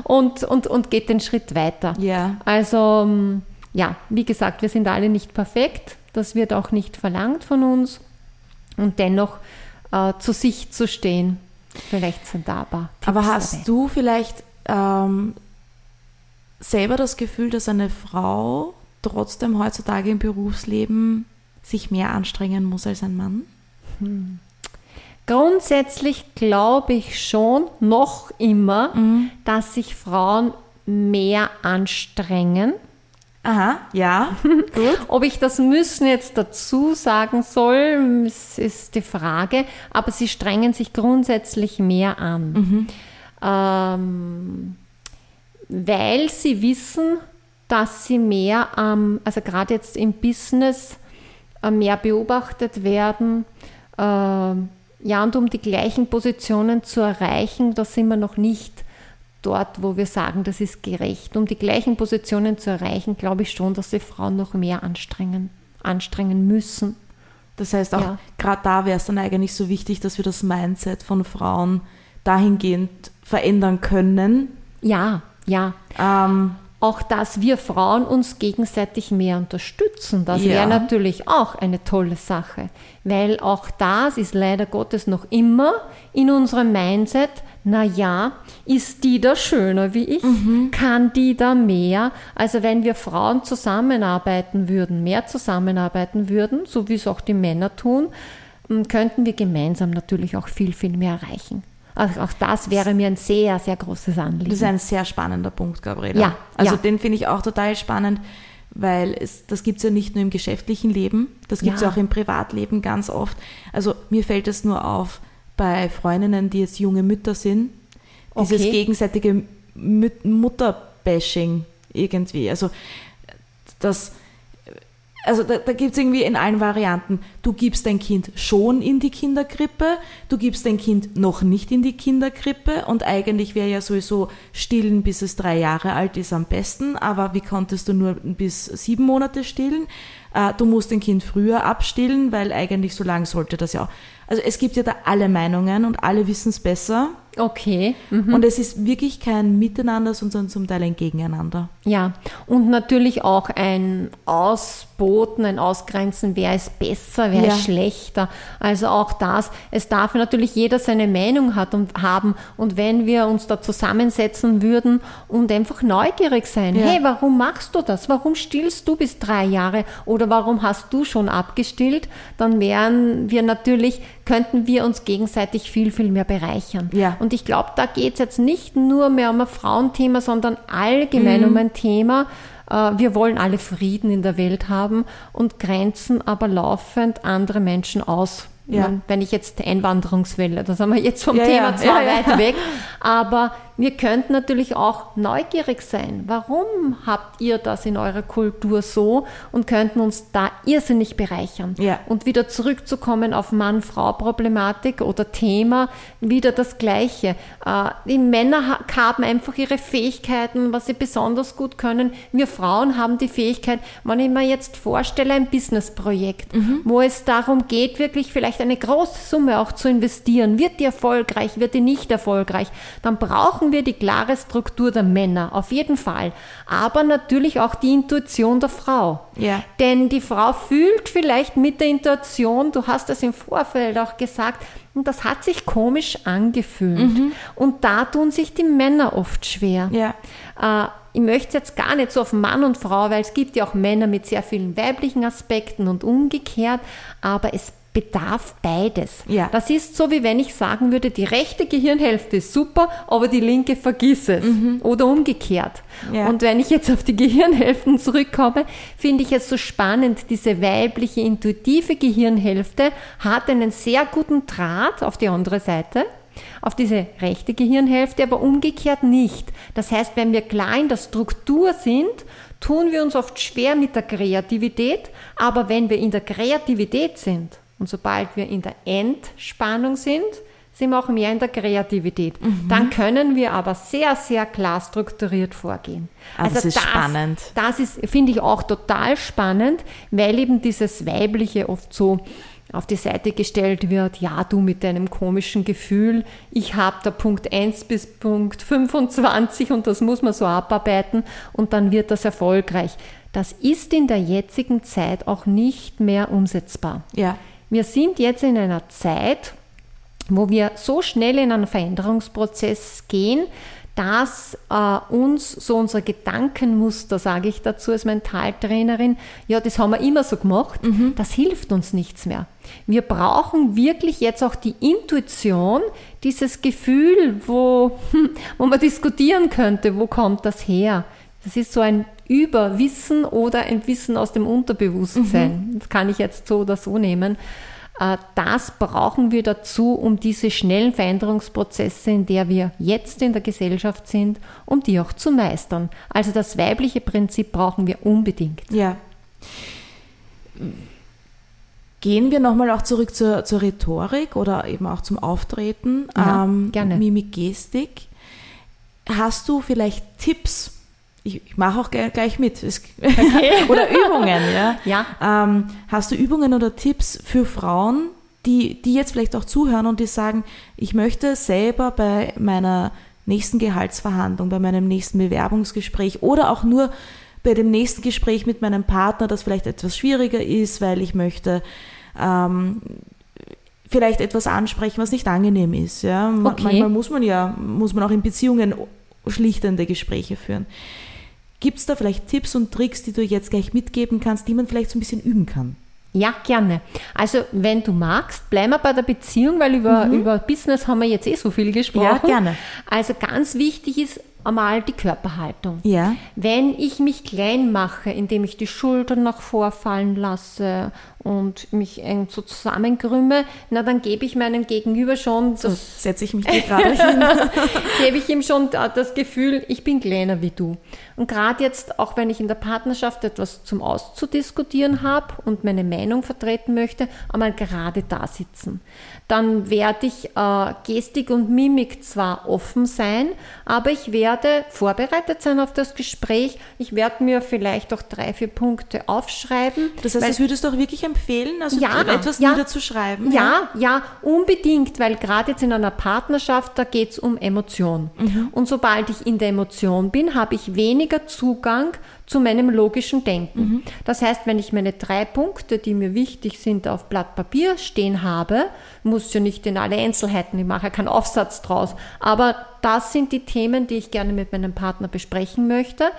und, und, und geht den Schritt weiter. Ja. Also, ähm, ja, wie gesagt, wir sind alle nicht perfekt. Das wird auch nicht verlangt von uns. Und dennoch äh, zu sich zu stehen, vielleicht sind da aber. Tipps aber hast dabei. du vielleicht ähm, selber das Gefühl, dass eine Frau trotzdem heutzutage im Berufsleben sich mehr anstrengen muss als ein Mann? Hm. Grundsätzlich glaube ich schon noch immer, mhm. dass sich Frauen mehr anstrengen. Aha, ja. Gut. Ob ich das müssen jetzt dazu sagen soll, ist die Frage. Aber sie strengen sich grundsätzlich mehr an. Mhm. Ähm, weil sie wissen, dass sie mehr, ähm, also gerade jetzt im Business, äh, mehr beobachtet werden. Äh, ja, und um die gleichen Positionen zu erreichen, da sind wir noch nicht dort, wo wir sagen, das ist gerecht. Um die gleichen Positionen zu erreichen, glaube ich schon, dass sie Frauen noch mehr anstrengen, anstrengen müssen. Das heißt, auch ja. gerade da wäre es dann eigentlich so wichtig, dass wir das Mindset von Frauen dahingehend verändern können. Ja, ja. Ähm, auch dass wir Frauen uns gegenseitig mehr unterstützen. Das ja. wäre natürlich auch eine tolle Sache, weil auch das ist leider Gottes noch immer in unserem Mindset, na ja, ist die da schöner wie ich? Mhm. Kann die da mehr? Also wenn wir Frauen zusammenarbeiten würden, mehr zusammenarbeiten würden, so wie es auch die Männer tun, könnten wir gemeinsam natürlich auch viel, viel mehr erreichen. Also auch das wäre mir ein sehr, sehr großes Anliegen. Das ist ein sehr spannender Punkt, Gabriela. Ja. Also ja. den finde ich auch total spannend, weil es, das gibt es ja nicht nur im geschäftlichen Leben, das gibt es ja. ja auch im Privatleben ganz oft. Also mir fällt es nur auf bei Freundinnen, die jetzt junge Mütter sind, dieses okay. gegenseitige Mutterbashing irgendwie. Also das also da, da gibt es irgendwie in allen Varianten, du gibst dein Kind schon in die Kinderkrippe, du gibst dein Kind noch nicht in die Kinderkrippe und eigentlich wäre ja sowieso stillen, bis es drei Jahre alt ist am besten, aber wie konntest du nur bis sieben Monate stillen? Äh, du musst dein Kind früher abstillen, weil eigentlich so lang sollte das ja auch. Also es gibt ja da alle Meinungen und alle wissen es besser Okay. Mhm. Und es ist wirklich kein Miteinander, sondern zum Teil ein Gegeneinander. Ja, und natürlich auch ein Ausboten, ein Ausgrenzen, wer ist besser, wer ja. ist schlechter. Also auch das, es darf natürlich jeder seine Meinung hat und haben. Und wenn wir uns da zusammensetzen würden und einfach neugierig sein, ja. hey, warum machst du das? Warum stillst du bis drei Jahre? Oder warum hast du schon abgestillt? Dann wären wir natürlich, könnten wir uns gegenseitig viel, viel mehr bereichern. Ja. Und ich glaube, da geht es jetzt nicht nur mehr um ein Frauenthema, sondern allgemein mhm. um ein Thema. Äh, wir wollen alle Frieden in der Welt haben und grenzen aber laufend andere Menschen aus. Ja. Wenn ich jetzt Einwanderungswelle, da sind wir jetzt vom ja, Thema ja, zwar weit weg, aber wir könnten natürlich auch neugierig sein. Warum habt ihr das in eurer Kultur so und könnten uns da irrsinnig bereichern? Ja. Und wieder zurückzukommen auf Mann-Frau-Problematik oder Thema, wieder das Gleiche. Äh, die Männer haben einfach ihre Fähigkeiten, was sie besonders gut können. Wir Frauen haben die Fähigkeit, wenn ich mir jetzt vorstelle, ein Businessprojekt, mhm. wo es darum geht, wirklich vielleicht eine große Summe auch zu investieren. Wird die erfolgreich, wird die nicht erfolgreich? Dann brauchen brauchen wir die klare Struktur der Männer, auf jeden Fall. Aber natürlich auch die Intuition der Frau. Ja. Denn die Frau fühlt vielleicht mit der Intuition, du hast das im Vorfeld auch gesagt, und das hat sich komisch angefühlt. Mhm. Und da tun sich die Männer oft schwer. Ja. Äh, ich möchte jetzt gar nicht so auf Mann und Frau, weil es gibt ja auch Männer mit sehr vielen weiblichen Aspekten und umgekehrt, aber es bedarf beides. Ja. Das ist so, wie wenn ich sagen würde, die rechte Gehirnhälfte ist super, aber die linke vergiss es. Mhm. Oder umgekehrt. Ja. Und wenn ich jetzt auf die Gehirnhälften zurückkomme, finde ich es so spannend, diese weibliche, intuitive Gehirnhälfte hat einen sehr guten Draht auf die andere Seite auf diese rechte Gehirnhälfte, aber umgekehrt nicht. Das heißt, wenn wir klar in der Struktur sind, tun wir uns oft schwer mit der Kreativität, aber wenn wir in der Kreativität sind, und sobald wir in der Entspannung sind, sind wir auch mehr in der Kreativität. Mhm. Dann können wir aber sehr, sehr klar strukturiert vorgehen. Also, also das ist das, spannend. Das ist, finde ich auch total spannend, weil eben dieses Weibliche oft so auf die Seite gestellt wird, ja, du mit deinem komischen Gefühl, ich habe da Punkt 1 bis Punkt 25 und das muss man so abarbeiten und dann wird das erfolgreich. Das ist in der jetzigen Zeit auch nicht mehr umsetzbar. Ja. Wir sind jetzt in einer Zeit, wo wir so schnell in einen Veränderungsprozess gehen, dass äh, uns so unser Gedankenmuster, sage ich dazu als Mentaltrainerin, ja, das haben wir immer so gemacht, mhm. das hilft uns nichts mehr. Wir brauchen wirklich jetzt auch die Intuition, dieses Gefühl, wo, wo man diskutieren könnte, wo kommt das her? Das ist so ein Überwissen oder ein Wissen aus dem Unterbewusstsein. Mhm. Das kann ich jetzt so oder so nehmen. Äh, das brauchen wir dazu, um diese schnellen Veränderungsprozesse, in der wir jetzt in der Gesellschaft sind, um die auch zu meistern. Also das weibliche Prinzip brauchen wir unbedingt. Ja. Gehen wir nochmal auch zurück zur, zur, Rhetorik oder eben auch zum Auftreten. Ja, ähm, gerne. Mimik, Gestik. Hast du vielleicht Tipps, ich, ich mache auch gleich mit. Okay. oder Übungen, ja. ja. Ähm, hast du Übungen oder Tipps für Frauen, die, die jetzt vielleicht auch zuhören und die sagen, ich möchte selber bei meiner nächsten Gehaltsverhandlung, bei meinem nächsten Bewerbungsgespräch oder auch nur bei dem nächsten Gespräch mit meinem Partner, das vielleicht etwas schwieriger ist, weil ich möchte ähm, vielleicht etwas ansprechen, was nicht angenehm ist. Ja? Okay. Manchmal muss man ja, muss man auch in Beziehungen schlichtende Gespräche führen. Gibt es da vielleicht Tipps und Tricks, die du jetzt gleich mitgeben kannst, die man vielleicht so ein bisschen üben kann? Ja, gerne. Also, wenn du magst, bleiben wir bei der Beziehung, weil über, mhm. über Business haben wir jetzt eh so viel gesprochen. Ja, gerne. Also, ganz wichtig ist einmal die Körperhaltung. Ja. Wenn ich mich klein mache, indem ich die Schultern nach vorfallen lasse und mich eng so zusammenkrümme, na dann gebe ich meinem Gegenüber schon, so setze ich mich gerade hin, gebe ich ihm schon das Gefühl, ich bin kleiner wie du. Und gerade jetzt, auch wenn ich in der Partnerschaft etwas zum Auszudiskutieren habe und meine Meinung vertreten möchte, einmal gerade da sitzen. Dann werde ich äh, Gestik und Mimik zwar offen sein, aber ich werde vorbereitet sein auf das Gespräch. Ich werde mir vielleicht auch drei, vier Punkte aufschreiben. Das heißt, das würdest du auch wirklich empfehlen, also Ja, etwas ja. niederzuschreiben? Ja, ja, unbedingt, weil gerade jetzt in einer Partnerschaft, da geht es um Emotion. Und sobald ich in der Emotion bin, habe ich weniger Zugang zu meinem logischen Denken. Das heißt, wenn ich meine drei Punkte, die mir wichtig sind, auf Blatt Papier stehen habe, muss ja nicht in alle Einzelheiten, ich mache ja keinen Aufsatz draus, aber das sind die Themen, die ich gerne mit meinem Partner besprechen möchte,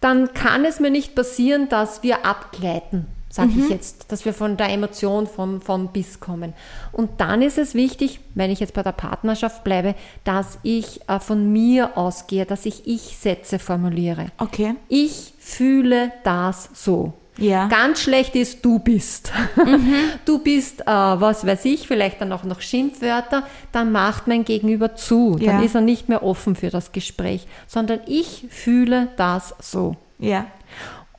dann kann es mir nicht passieren, dass wir abgleiten sage ich jetzt, dass wir von der Emotion von, von bis kommen. Und dann ist es wichtig, wenn ich jetzt bei der Partnerschaft bleibe, dass ich äh, von mir ausgehe, dass ich Ich-Sätze formuliere. Okay. Ich fühle das so. Ja. Ganz schlecht ist, du bist. Du bist, äh, was weiß ich, vielleicht dann auch noch Schimpfwörter, dann macht mein Gegenüber zu. Dann Ja. ist er nicht mehr offen für das Gespräch, sondern ich fühle das so. Ja.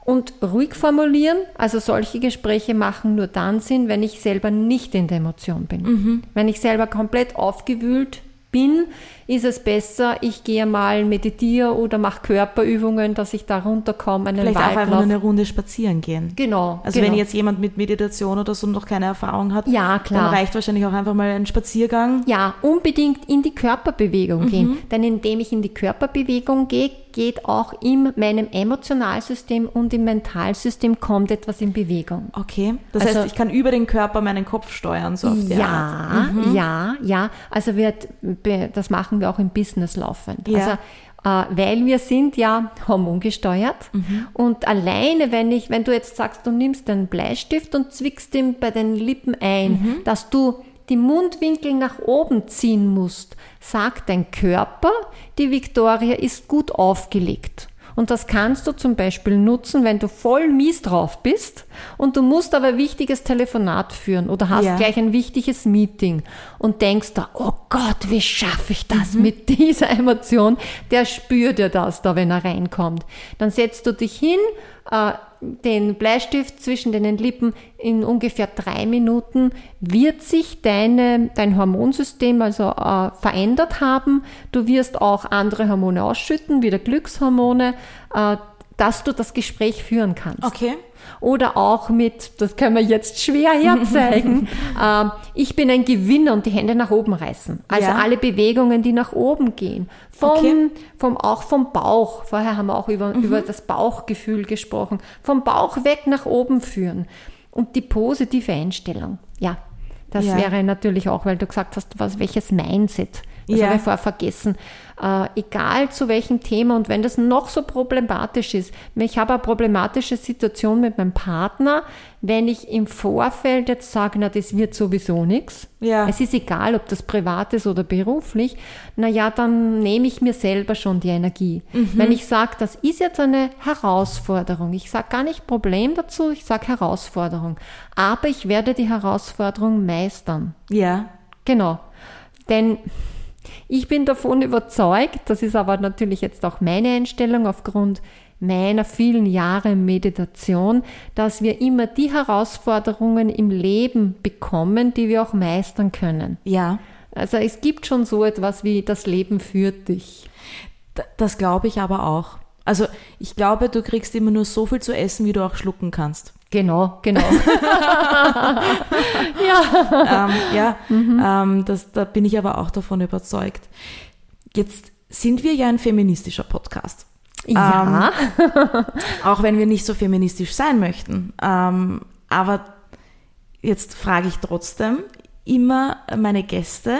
Und ruhig formulieren, also solche Gespräche machen nur dann Sinn, wenn ich selber nicht in der Emotion bin. Wenn ich selber komplett aufgewühlt bin, ist es besser, ich gehe mal meditiere oder mache Körperübungen, dass ich da runterkomme, einen Vielleicht auch einfach nur Waldlauf. eine Runde spazieren gehen. Genau. Also genau. wenn jetzt jemand mit Meditation oder so noch keine Erfahrung hat, Ja, klar. dann reicht wahrscheinlich auch einfach mal ein Spaziergang. Ja, unbedingt in die Körperbewegung Mhm. gehen. Denn indem ich in die Körperbewegung gehe, geht auch in meinem Emotionalsystem und im Mentalsystem kommt etwas in Bewegung. Okay. Das Also- heißt, ich kann über den Körper meinen Kopf steuern, so auf die Art. Ja, ja, ja. Also wird, be- das machen wir auch im Business laufend. Ja. Also, äh, weil wir sind ja hormongesteuert Mhm. und alleine, wenn ich, wenn du jetzt sagst, du nimmst einen Bleistift und zwickst ihn bei den Lippen ein, Mhm. dass du die Mundwinkel nach oben ziehen musst, sagt dein Körper, die Victoria ist gut aufgelegt. Und das kannst du zum Beispiel nutzen, wenn du voll mies drauf bist und du musst aber ein wichtiges Telefonat führen oder hast Ja. gleich ein wichtiges Meeting und denkst da, oh Gott, wie schaffe ich das mit dieser Emotion? Der spürt ja das da, wenn er reinkommt. Dann setzt du dich hin, äh, den Bleistift zwischen den Lippen in ungefähr drei Minuten wird sich deine, dein Hormonsystem also äh, verändert haben. Du wirst auch andere Hormone ausschütten, wieder Glückshormone, äh, dass du das Gespräch führen kannst. Okay. Oder auch mit, das können wir jetzt schwer herzeigen, ähm, ich bin ein Gewinner und die Hände nach oben reißen. Also Ja. alle Bewegungen, die nach oben gehen. Vom, Okay. vom, auch vom Bauch. Vorher haben wir auch über, über das Bauchgefühl gesprochen. Vom Bauch weg nach oben führen. Und die positive Einstellung. Ja, das Ja. wäre natürlich auch, weil du gesagt hast, was, welches Mindset. Das Ja. habe ich vorher vergessen. Äh, egal zu welchem Thema und wenn das noch so problematisch ist. Ich habe eine problematische Situation mit meinem Partner, wenn ich im Vorfeld jetzt sage, na, das wird sowieso nichts. Ja. Es ist egal, ob das privat ist oder beruflich. Na ja, dann nehme ich mir selber schon die Energie. Wenn ich sage, das ist jetzt eine Herausforderung. Ich sage gar nicht Problem dazu, ich sage Herausforderung. Aber ich werde die Herausforderung meistern. Ja. Genau. Denn ich bin davon überzeugt, das ist aber natürlich jetzt auch meine Einstellung aufgrund meiner vielen Jahre Meditation, dass wir immer die Herausforderungen im Leben bekommen, die wir auch meistern können. Ja. Also es gibt schon so etwas wie das Leben führt dich. Das glaube ich aber auch. Also ich glaube, du kriegst immer nur so viel zu essen, wie du auch schlucken kannst. Genau, genau. ähm, ja, ähm, das, da bin ich aber auch davon überzeugt. Jetzt sind wir ja ein feministischer Podcast. ja, Auch wenn wir nicht so feministisch sein möchten. Ähm, aber jetzt frage ich trotzdem immer meine Gäste,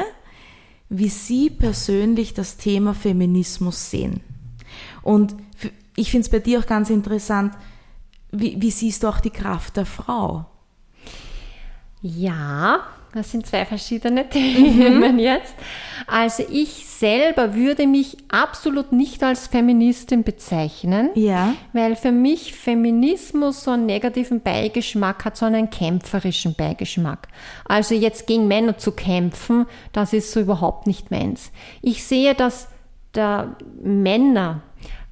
wie sie persönlich das Thema Feminismus sehen. Und ich finde es bei dir auch ganz interessant, wie, wie siehst du auch die Kraft der Frau? Ja, das sind zwei verschiedene Themen jetzt. Also ich selber würde mich absolut nicht als Feministin bezeichnen, Ja. weil für mich Feminismus so einen negativen Beigeschmack hat, so einen kämpferischen Beigeschmack. Also jetzt gegen Männer zu kämpfen, das ist so überhaupt nicht meins. Ich sehe, dass der Männer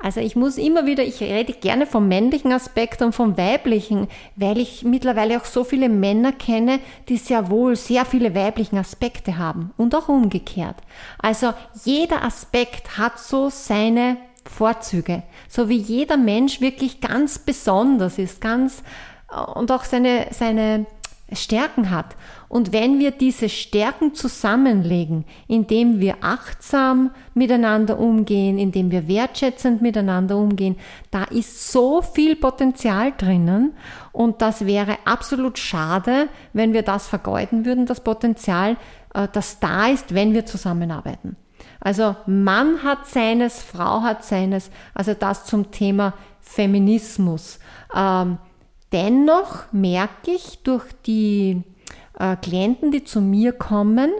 Also ich muss immer wieder, ich rede gerne vom männlichen Aspekt und vom weiblichen, weil ich mittlerweile auch so viele Männer kenne, die sehr wohl sehr viele weiblichen Aspekte haben und auch umgekehrt. Also jeder Aspekt hat so seine Vorzüge, so wie jeder Mensch wirklich ganz besonders ist, ganz und auch seine, seine Stärken hat. Und wenn wir diese Stärken zusammenlegen, indem wir achtsam miteinander umgehen, indem wir wertschätzend miteinander umgehen, da ist so viel Potenzial drinnen und das wäre absolut schade, wenn wir das vergeuden würden, das Potenzial, äh, das da ist, wenn wir zusammenarbeiten. Also Mann hat seines, Frau hat seines, also das zum Thema Feminismus. Ähm, dennoch merke ich durch die äh, Klienten, die zu mir kommen,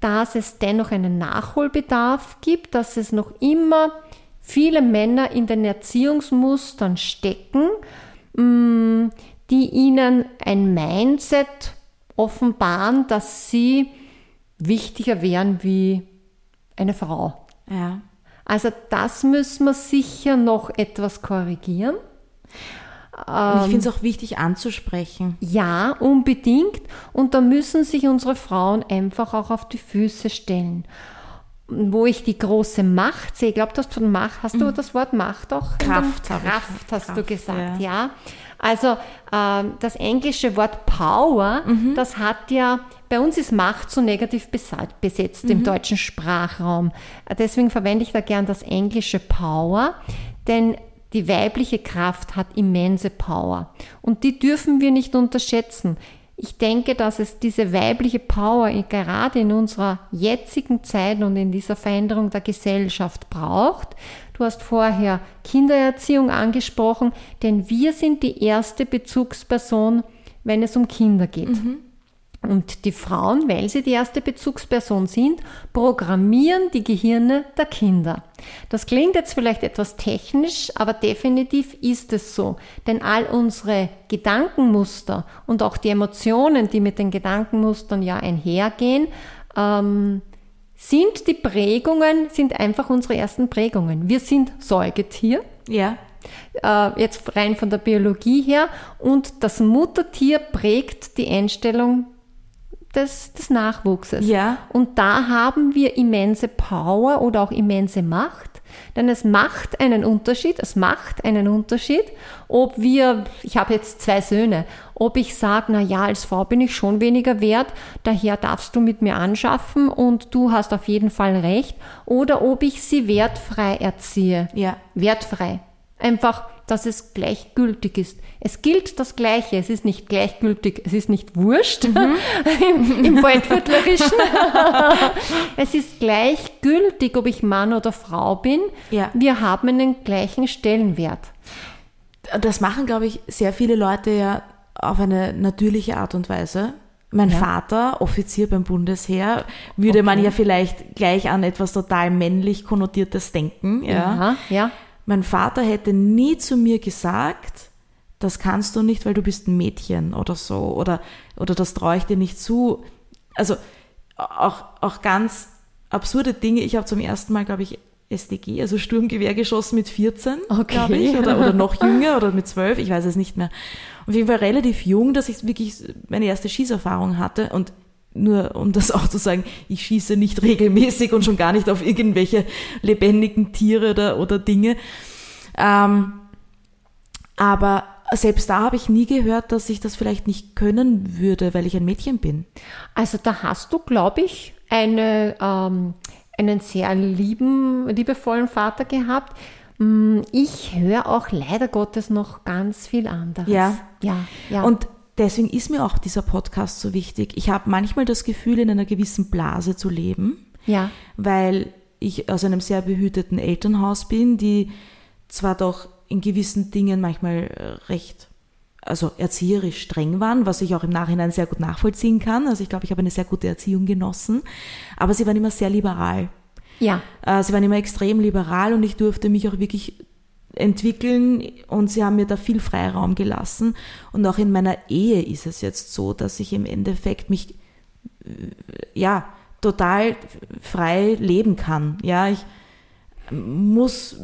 dass es dennoch einen Nachholbedarf gibt, dass es noch immer viele Männer in den Erziehungsmustern stecken, mh, mm, die ihnen ein Mindset offenbaren, dass sie wichtiger wären wie eine Frau. Ja. Also das müssen wir sicher noch etwas korrigieren. Und ich finde es auch wichtig anzusprechen. Ja, unbedingt. Und da müssen sich unsere Frauen einfach auch auf die Füße stellen. Wo ich die große Macht sehe, ich glaube, von Macht, hast du mhm. das Wort Macht auch? Kraft, Kraft hast Kraft, du gesagt, ja. ja. Also ähm, das englische Wort Power, mhm. das hat ja, bei uns ist Macht so negativ besetzt mhm. im deutschen Sprachraum. Deswegen verwende ich da gern das englische Power, denn die weibliche Kraft hat immense Power und die dürfen wir nicht unterschätzen. Ich denke, dass es diese weibliche Power gerade in unserer jetzigen Zeit und in dieser Veränderung der Gesellschaft braucht. Du hast vorher Kindererziehung angesprochen, denn wir sind die erste Bezugsperson, wenn es um Kinder geht. Mhm. Und die Frauen, weil sie die erste Bezugsperson sind, programmieren die Gehirne der Kinder. Das klingt jetzt vielleicht etwas technisch, aber definitiv ist es so. Denn all unsere Gedankenmuster und auch die Emotionen, die mit den Gedankenmustern ja einhergehen, ähm, sind die Prägungen, sind einfach unsere ersten Prägungen. Wir sind Säugetier. Ja. Äh, jetzt rein von der Biologie her. Und das Muttertier prägt die Einstellung des, des Nachwuchses. Ja. Und da haben wir immense Power oder auch immense Macht. Denn es macht einen Unterschied, es macht einen Unterschied, ob wir, ich habe jetzt zwei Söhne, ob ich sage, na ja, als Frau bin ich schon weniger wert, daher darfst du mit mir anschaffen und du hast auf jeden Fall recht, oder ob ich sie wertfrei erziehe. Ja. Wertfrei. Einfach, dass es gleichgültig ist. Es gilt das Gleiche. Es ist nicht gleichgültig, es ist nicht wurscht mhm. im, im Waldviertlerischen. es ist gleichgültig, ob ich Mann oder Frau bin. Ja. Wir haben einen gleichen Stellenwert. Das machen, glaube ich, sehr viele Leute ja auf eine natürliche Art und Weise. Mein ja. Vater, Offizier beim Bundesheer, würde okay. man ja vielleicht gleich an etwas total männlich konnotiertes denken. Ja. ja, ja. Mein Vater hätte nie zu mir gesagt, das kannst du nicht, weil du bist ein Mädchen oder so oder, oder das traue ich dir nicht zu. Also auch, auch ganz absurde Dinge. Ich habe zum ersten Mal, glaube ich, SDG, also Sturmgewehr geschossen mit 14, okay. glaube ich, oder, oder noch jünger oder mit 12, ich weiß es nicht mehr. Auf jeden Fall relativ jung, dass ich wirklich meine erste Schießerfahrung hatte und nur um das auch zu sagen, ich schieße nicht regelmäßig und schon gar nicht auf irgendwelche lebendigen Tiere oder, oder Dinge. Ähm, aber selbst da habe ich nie gehört, dass ich das vielleicht nicht können würde, weil ich ein Mädchen bin. Also da hast du, glaube ich, eine, ähm, einen sehr lieben, liebevollen Vater gehabt. Mm, ich höre auch leider Gottes noch ganz viel anderes. Ja, ja, ja. Und deswegen ist mir auch dieser Podcast so wichtig. Ich habe manchmal das Gefühl, in einer gewissen Blase zu leben. Ja. Weil ich aus einem sehr behüteten Elternhaus bin, die zwar doch in gewissen Dingen manchmal äh, recht, also erzieherisch streng waren, was ich auch im Nachhinein sehr gut nachvollziehen kann. Also ich glaube, ich habe eine sehr gute Erziehung genossen. Aber sie waren immer sehr liberal. Ja. Äh, sie waren immer extrem liberal und ich durfte mich auch wirklich entwickeln und sie haben mir da viel Freiraum gelassen. Und auch in meiner Ehe ist es jetzt so, dass ich im Endeffekt mich, äh, ja, total frei leben kann. Ja, ich muss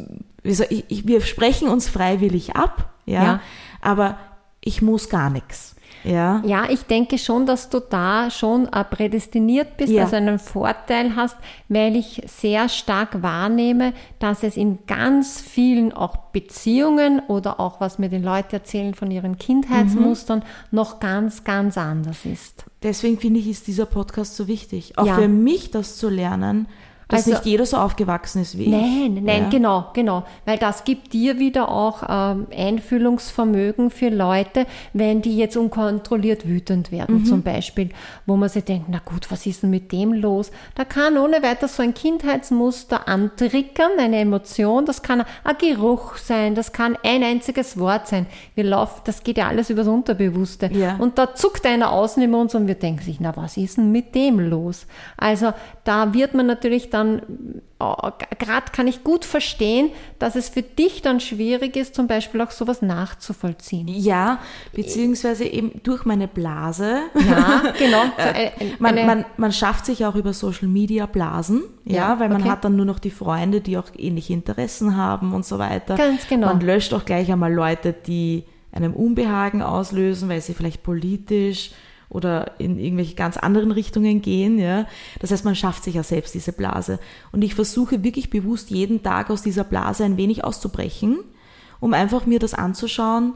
ich, ich, wir sprechen uns freiwillig ab, ja, ja. aber ich muss gar nichts. Ja. ja, ich denke schon, dass du da schon äh, prädestiniert bist, ja. also einen Vorteil hast, weil ich sehr stark wahrnehme, dass es in ganz vielen auch Beziehungen oder auch was mir die Leute erzählen von ihren Kindheitsmustern mhm. noch ganz, ganz anders ist. Deswegen finde ich, ist dieser Podcast so wichtig. Auch ja. für mich das zu lernen, dass also, nicht jeder so aufgewachsen ist wie nein, ich. Nein, nein, ja. genau, genau. Weil das gibt dir wieder auch ähm, Einfühlungsvermögen für Leute, wenn die jetzt unkontrolliert wütend werden, mhm. zum Beispiel, wo man sich denkt, na gut, was ist denn mit dem los? Da kann ohne weiter so ein Kindheitsmuster antriggern, eine Emotion, das kann ein Geruch sein, das kann ein einziges Wort sein. Wir laufen, das geht ja alles übers Unterbewusste. Ja. Und da zuckt einer außen in uns und wir denken sich, na was ist denn mit dem los? Also da wird man natürlich dann, oh, gerade kann ich gut verstehen, dass es für dich dann schwierig ist, zum Beispiel auch sowas nachzuvollziehen. Ja, beziehungsweise eben durch meine Blase. Ja, genau. Äh, man, man, man schafft sich auch über Social Media Blasen, ja, ja weil man okay. hat dann nur noch die Freunde, die auch ähnliche Interessen haben und so weiter. Ganz genau. Man löscht auch gleich einmal Leute, die einem Unbehagen auslösen, weil sie vielleicht politisch oder in irgendwelche ganz anderen Richtungen gehen. Ja. Das heißt, man schafft sich ja selbst diese Blase. Und ich versuche wirklich bewusst jeden Tag aus dieser Blase ein wenig auszubrechen, um einfach mir das anzuschauen.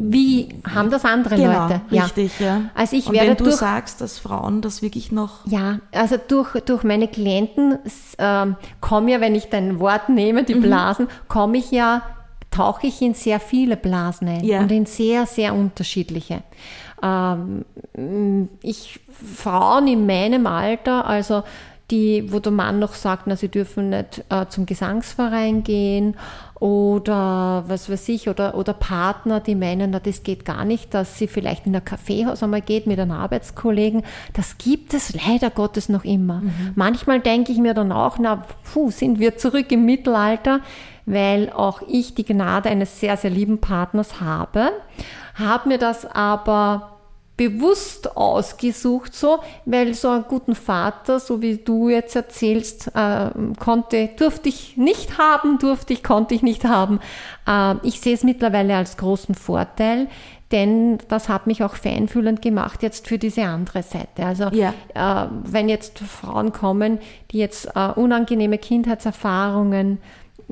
Wie haben das andere genau, Leute? Richtig, ja. Also ich Und werde wenn du durch, sagst, dass Frauen das wirklich noch. Ja, also durch, durch meine Klienten ähm, komme ja, wenn ich dein Wort nehme, die mhm. Blasen, komme ich ja, tauche ich in sehr viele Blasen ein ja. und in sehr, sehr unterschiedliche ich, Frauen in meinem Alter, also die, wo der Mann noch sagt, na, sie dürfen nicht äh, zum Gesangsverein gehen oder was weiß ich, oder, oder Partner, die meinen, na, das geht gar nicht, dass sie vielleicht in ein Kaffeehaus einmal geht mit einem Arbeitskollegen. Das gibt es leider Gottes noch immer. Mhm. Manchmal denke ich mir dann auch, na, puh, sind wir zurück im Mittelalter, weil auch ich die Gnade eines sehr, sehr lieben Partners habe habe mir das aber bewusst ausgesucht, so, weil so einen guten Vater, so wie du jetzt erzählst, äh, konnte, durfte ich nicht haben, durfte ich, konnte ich nicht haben. Äh, ich sehe es mittlerweile als großen Vorteil, denn das hat mich auch feinfühlend gemacht jetzt für diese andere Seite. Also ja. äh, wenn jetzt Frauen kommen, die jetzt äh, unangenehme Kindheitserfahrungen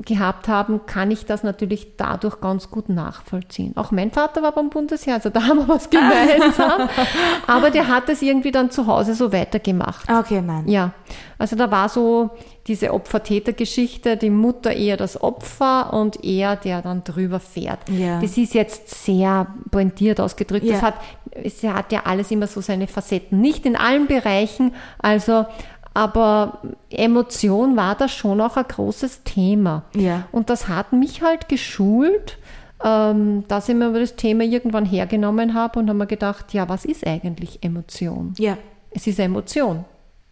gehabt haben, kann ich das natürlich dadurch ganz gut nachvollziehen. Auch mein Vater war beim Bundesheer, also da haben wir was gemeinsam. Aber der hat es irgendwie dann zu Hause so weitergemacht. Okay, nein. Ja, also da war so diese Opfer-Täter-Geschichte, die Mutter eher das Opfer und er, der dann drüber fährt. Ja. Das ist jetzt sehr pointiert ausgedrückt. Ja. Das hat, es hat ja alles immer so seine Facetten. Nicht in allen Bereichen, also aber Emotion war da schon auch ein großes Thema. Ja. Und das hat mich halt geschult, ähm, dass ich mir das Thema irgendwann hergenommen habe und habe mir gedacht, ja, was ist eigentlich Emotion? Ja. Es ist Emotion.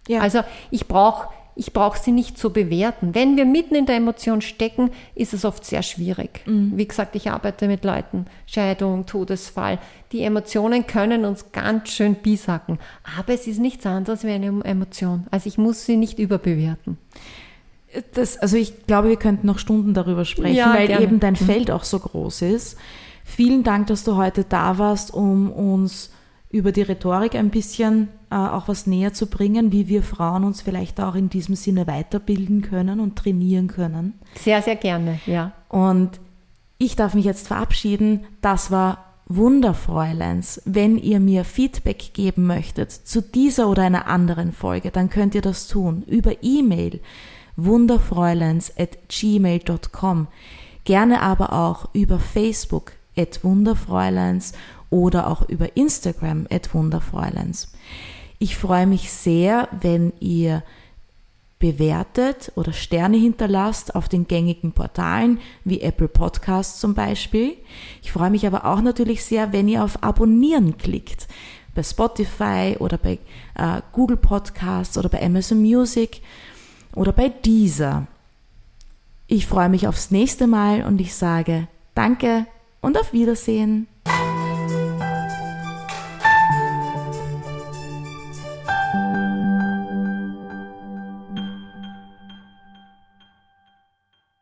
Ja. Also ich brauche ich brauche sie nicht zu bewerten. Wenn wir mitten in der Emotion stecken, ist es oft sehr schwierig. Mhm. Wie gesagt, ich arbeite mit Leuten, Scheidung, Todesfall. Die Emotionen können uns ganz schön bisacken. Aber es ist nichts anderes wie eine Emotion. Also ich muss sie nicht überbewerten. Das, also ich glaube, wir könnten noch Stunden darüber sprechen, ja, weil gerne. eben dein mhm. Feld auch so groß ist. Vielen Dank, dass du heute da warst, um uns über die Rhetorik ein bisschen auch was näher zu bringen, wie wir Frauen uns vielleicht auch in diesem Sinne weiterbilden können und trainieren können. Sehr, sehr gerne, ja. Und ich darf mich jetzt verabschieden. Das war Wunderfräuleins. Wenn ihr mir Feedback geben möchtet zu dieser oder einer anderen Folge, dann könnt ihr das tun über E-Mail wunderfräuleins at gmail.com. Gerne aber auch über Facebook at wunderfräuleins oder auch über Instagram at wunderfräuleins. Ich freue mich sehr, wenn ihr bewertet oder Sterne hinterlasst auf den gängigen Portalen wie Apple Podcasts zum Beispiel. Ich freue mich aber auch natürlich sehr, wenn ihr auf Abonnieren klickt. Bei Spotify oder bei äh, Google Podcasts oder bei Amazon Music oder bei Deezer. Ich freue mich aufs nächste Mal und ich sage Danke und auf Wiedersehen.